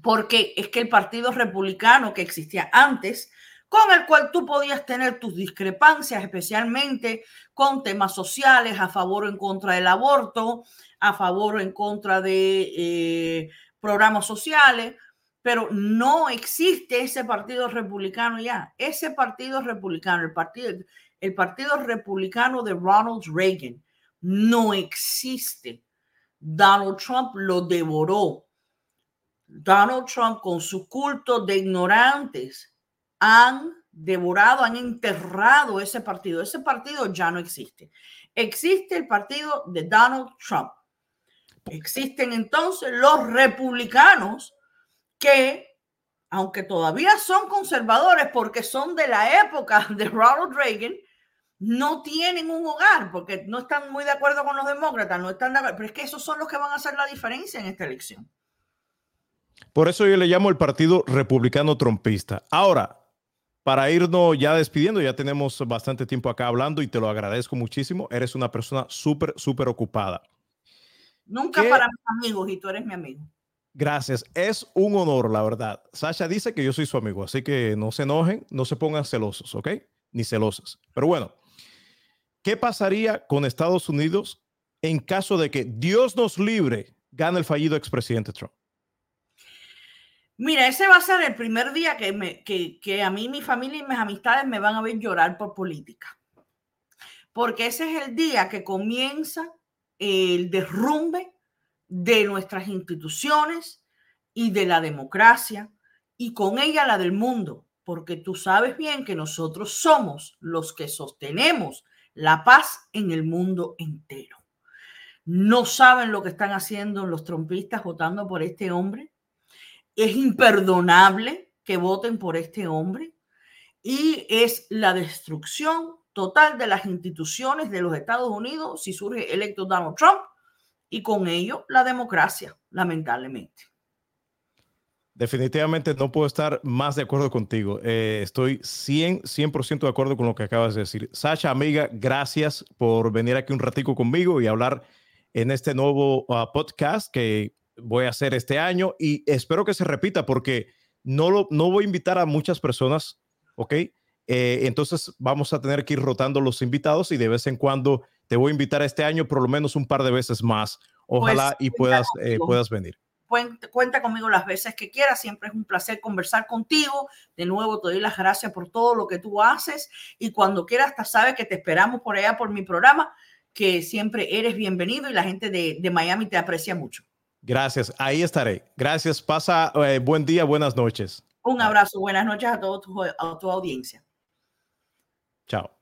porque es que el Partido Republicano que existía antes, con el cual tú podías tener tus discrepancias, especialmente con temas sociales, a favor o en contra del aborto, a favor o en contra de eh, programas sociales, pero no existe ese partido republicano ya. Ese partido republicano, el partido, el partido republicano de Ronald Reagan, no existe. Donald Trump lo devoró Donald Trump con su culto de ignorantes han devorado, han enterrado ese partido. Ese partido ya no existe. Existe el partido de Donald Trump. Existen entonces los republicanos que, aunque todavía son conservadores porque son de la época de Ronald Reagan, no tienen un hogar porque no están muy de acuerdo con los demócratas, no están de acuerdo, pero es que esos son los que van a hacer la diferencia en esta elección. Por eso yo le llamo el Partido Republicano Trompista. Ahora, para irnos ya despidiendo, ya tenemos bastante tiempo acá hablando y te lo agradezco muchísimo. Eres una persona súper, súper ocupada. Nunca para mis amigos y tú eres mi amigo. Gracias, es un honor, la verdad. Sasha dice que yo soy su amigo, así que no se enojen, no se pongan celosos, ¿ok? Ni celosas. Pero bueno, ¿qué pasaría con Estados Unidos en caso de que Dios nos libre, gane el fallido expresidente Trump? Mira, ese va a ser el primer día que, me, que, que a mí, mi familia y mis amistades me van a ver llorar por política. Porque ese es el día que comienza el derrumbe de nuestras instituciones y de la democracia y con ella la del mundo, porque tú sabes bien que nosotros somos los que sostenemos la paz en el mundo entero. No saben lo que están haciendo los trompistas votando por este hombre es imperdonable que voten por este hombre. y es la destrucción total de las instituciones de los Estados Unidos si surge electo Donald Trump y con ello la democracia, lamentablemente. Definitivamente no puedo estar más de acuerdo contigo. Eh, estoy 100, 100% de acuerdo con lo que acabas de decir. Sasha, amiga, gracias por venir aquí un ratico conmigo y hablar en este nuevo uh, podcast que voy a hacer este año y espero que se repita porque no, lo, no voy a invitar a muchas personas, ¿ok? Eh, entonces vamos a tener que ir rotando los invitados y de vez en cuando te voy a invitar este año por lo menos un par de veces más. Ojalá pues, y puedas, eh, puedas venir cuenta conmigo las veces que quieras, siempre es un placer conversar contigo. De nuevo, te doy las gracias por todo lo que tú haces y cuando quieras, hasta sabes que te esperamos por allá por mi programa, que siempre eres bienvenido y la gente de, de Miami te aprecia mucho. Gracias, ahí estaré. Gracias, pasa eh, buen día, buenas noches. Un abrazo, buenas noches a, todo tu, a tu audiencia. Chao.